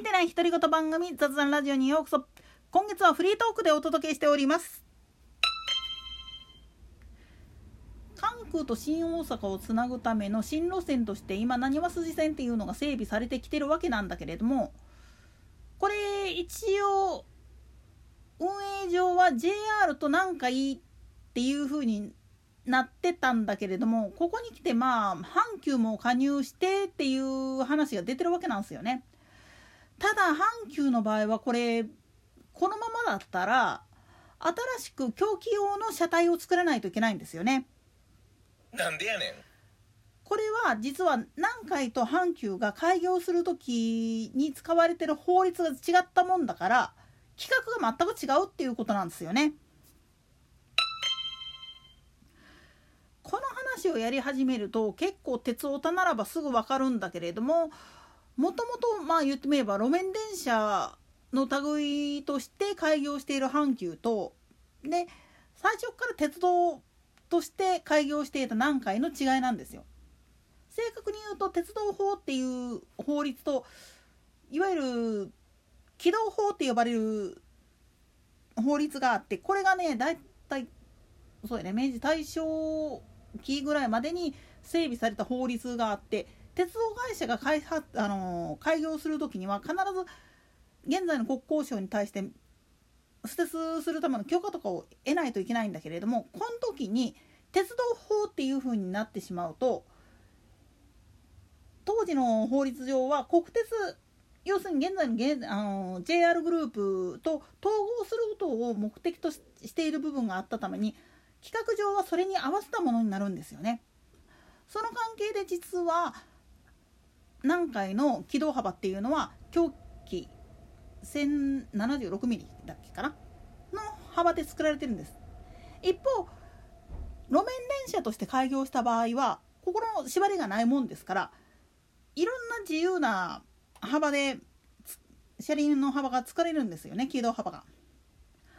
いてない独り言番組雑談ラジオにようこそ今月はフリートークでお届けしております関空と新大阪をつなぐための新路線として今なにわ筋線っていうのが整備されてきてるわけなんだけれどもこれ一応運営上は JR となんかいいっていう風になってたんだけれどもここに来てまあ阪急も加入してっていう話が出てるわけなんですよね。ただ阪急の場合はこれこのままだったら新しく狂気用の車体を作らないといけないんですよね。なんでやねんこれは実は南海と阪急が開業する時に使われてる法律が違ったもんだから規格が全く違うっていうことなんですよね。この話をやり始めると結構鉄オタならばすぐ分かるんだけれどももともとまあ言ってみれば路面電車の類として開業している阪急とで最初から鉄道として開業していた南海の違いなんですよ。正確に言うと鉄道法っていう法律といわゆる軌道法って呼ばれる法律があってこれがねだいたいそうやね明治大正期ぐらいまでに整備された法律があって鉄道会社が開発あの開業する時には必ず現在の国交省に対して捨てするための許可とかを得ないといけないんだけれどもこの時に鉄道法っていう風になってしまうと当時の法律上は国鉄要するに現在の現あの JR グループと統合することを目的としている部分があったために規格上はそれに合わせたものになるんですよね。その関係で実は南海の軌道幅っていうのは狂気 1076mm だっけかな？の幅で作られてるんです。一方路面電車として開業した場合はここの縛りがないもんですからいろんな自由な幅で車輪の幅が作れるんですよね軌道幅が。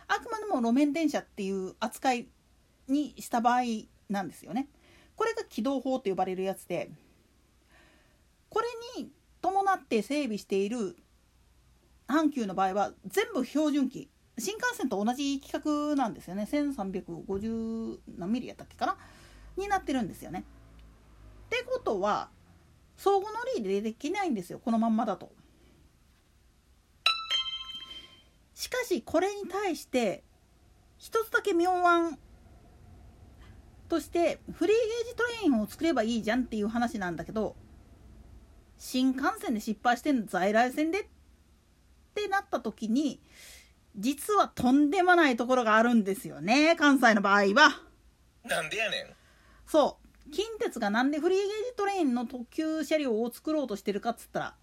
あくまでも路面電車っていう扱いにした場合なんですよね。これが軌道法と呼ばれるやつでこれに伴って整備している阪急の場合は全部標準機新幹線と同じ規格なんですよね1350何ミリやったっけかな？になってるんですよね。ってことは相互乗り入れできないんですよこのまんまだと。しかしこれに対して一つだけ妙案としてフリーゲージトレインを作ればいいじゃんっていう話なんだけど新幹線で失敗してんの在来線でってなった時に実はとんでもないところがあるんですよね関西の場合は。なんでやねんそう近鉄がなんでフリーゲージトレインの特急車両を作ろうとしてるかっつったら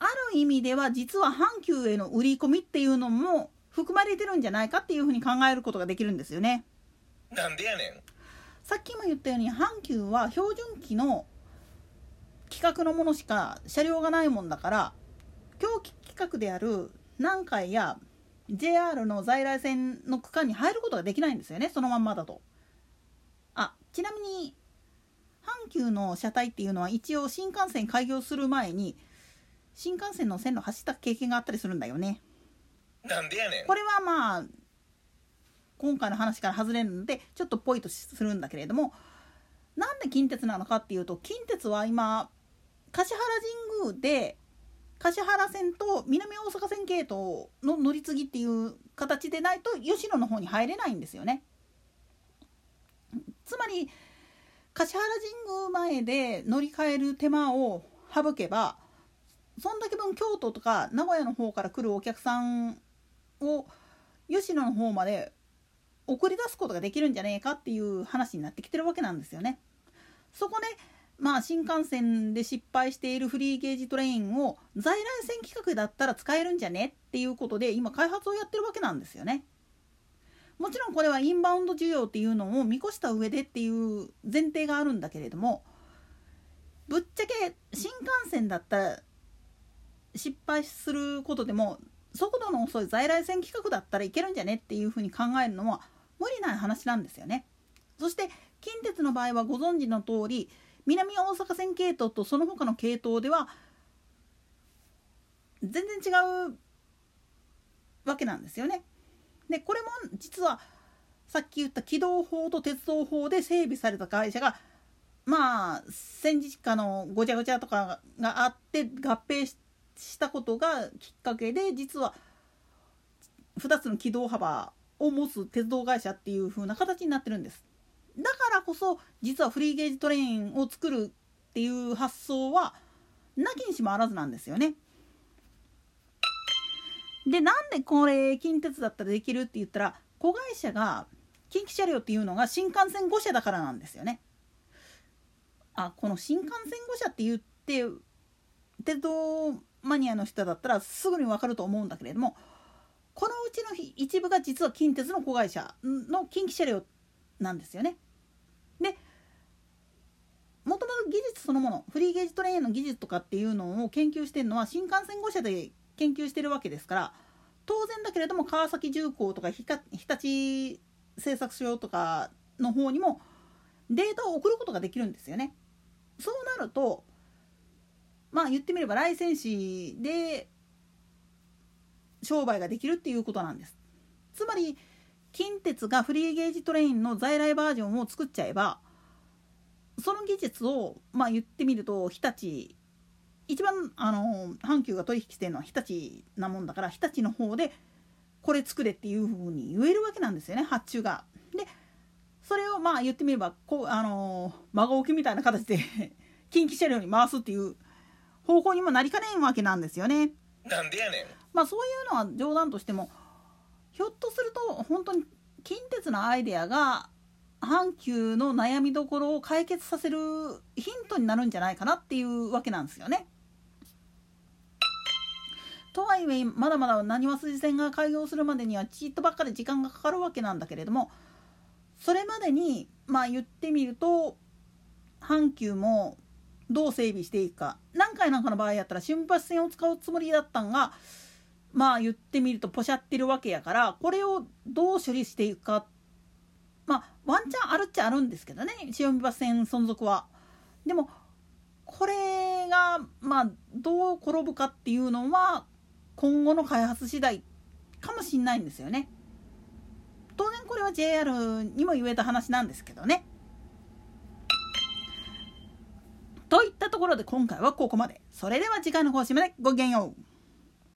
ある意味では実は阪急への売り込みっていうのも含まれてるんじゃないかっていうふうに考えることができるんですよね。なんでやねんさっきも言ったように阪急は標準機の規格のものしか車両がないもんだから狂気規格である南海や JR の在来線の区間に入ることができないんですよねそのまんまだと。あちなみに阪急の車体っていうのは一応新幹線開業する前に新幹線の線路走った経験があったりするんだよね。なんでやねんこれはまあ今回の話から外れるのでちょっとポイとするんだけれどもなんで近鉄なのかっていうと近鉄は今橿原神宮で橿原線と南大阪線系統の乗り継ぎっていう形でないと吉野の方に入れないんですよね。つまり橿原神宮前で乗り換える手間を省けばそんだけ分京都とか名古屋の方から来るお客さんを吉野の方まで送り出すことができるんじゃねえかっていう話になってきてるわけなんですよね。そこでまあ新幹線で失敗しているフリーゲージトレインを在来線規格だったら使えるんじゃねっていうことで今開発をやってるわけなんですよね。もちろんこれはインバウンド需要っていうのを見越した上でっていう前提があるんだけれどもぶっちゃけ新幹線だったら失敗することでも速度の遅い在来線規格だったらいけるんじゃねっていうふうに考えるのは無理ない話なんですよね。そして近鉄の場合はご存知の通り南大阪線系統とその他の系統では全然違うわけなんですよね。でこれも実はさっき言った軌道法と鉄道法で整備された会社がまあ戦時下のごちゃごちゃとかがあって合併したことがきっかけで実は2つの軌道幅を持つ鉄道会社っていう風な形になってるんです。だからこそ実はフリーゲージトレインを作るっていう発想はなきにしもあらずなんですよね。でなんでこれ近鉄だったらできるって言ったら子会社が近畿車両っていうのが新幹線5社だからなんですよね。あこの新幹線5社って言って鉄道マニアの人だったらすぐに分かると思うんだけれどもこのうちの一部が実は近鉄の子会社の近畿車両なんですよね。でもともと技術そのものフリーゲージトレインの技術とかっていうのを研究してるのは新幹線5社で研究してるわけですから当然だけれども川崎重工とか日立製作所とかの方にもデータを送ることができるんですよね。そうなるとまあ言ってみればライセンシーで商売ができるっていうことなんです。つまり近鉄がフリーゲージトレインの在来バージョンを作っちゃえばその技術をまあ言ってみると日立一番あの阪急が取引してるのは日立なもんだから日立の方でこれ作れっていうふうに言えるわけなんですよね発注が。でそれをまあ言ってみればこうあの孫置きみたいな形で 近畿車両に回すっていう方向にもなりかねんわけなんですよね。なんでやねん。まあそういうのは冗談としてもひょっとすると本当に近鉄のアイデアが阪急の悩みどころを解決させるヒントになるんじゃないかなっていうわけなんですよね。とはいえまだまだなにわ筋線が開業するまでにはちっとばっかり時間がかかるわけなんだけれどもそれまでにまあ言ってみると阪急もどう整備していくか何回なんかの場合やったら瞬発線を使うつもりだったんがまあ言ってみるとポシャってるわけやからこれをどう処理していくかまあワンチャンあるっちゃあるんですけどね瞬発線存続は。でもこれがまあどう転ぶかっていうのは今後の開発次第かもしんないんですよね。当然これは JR にも言えた話なんですけどね。といったところで今回はここまで。それでは次回の更新までごきげんよう。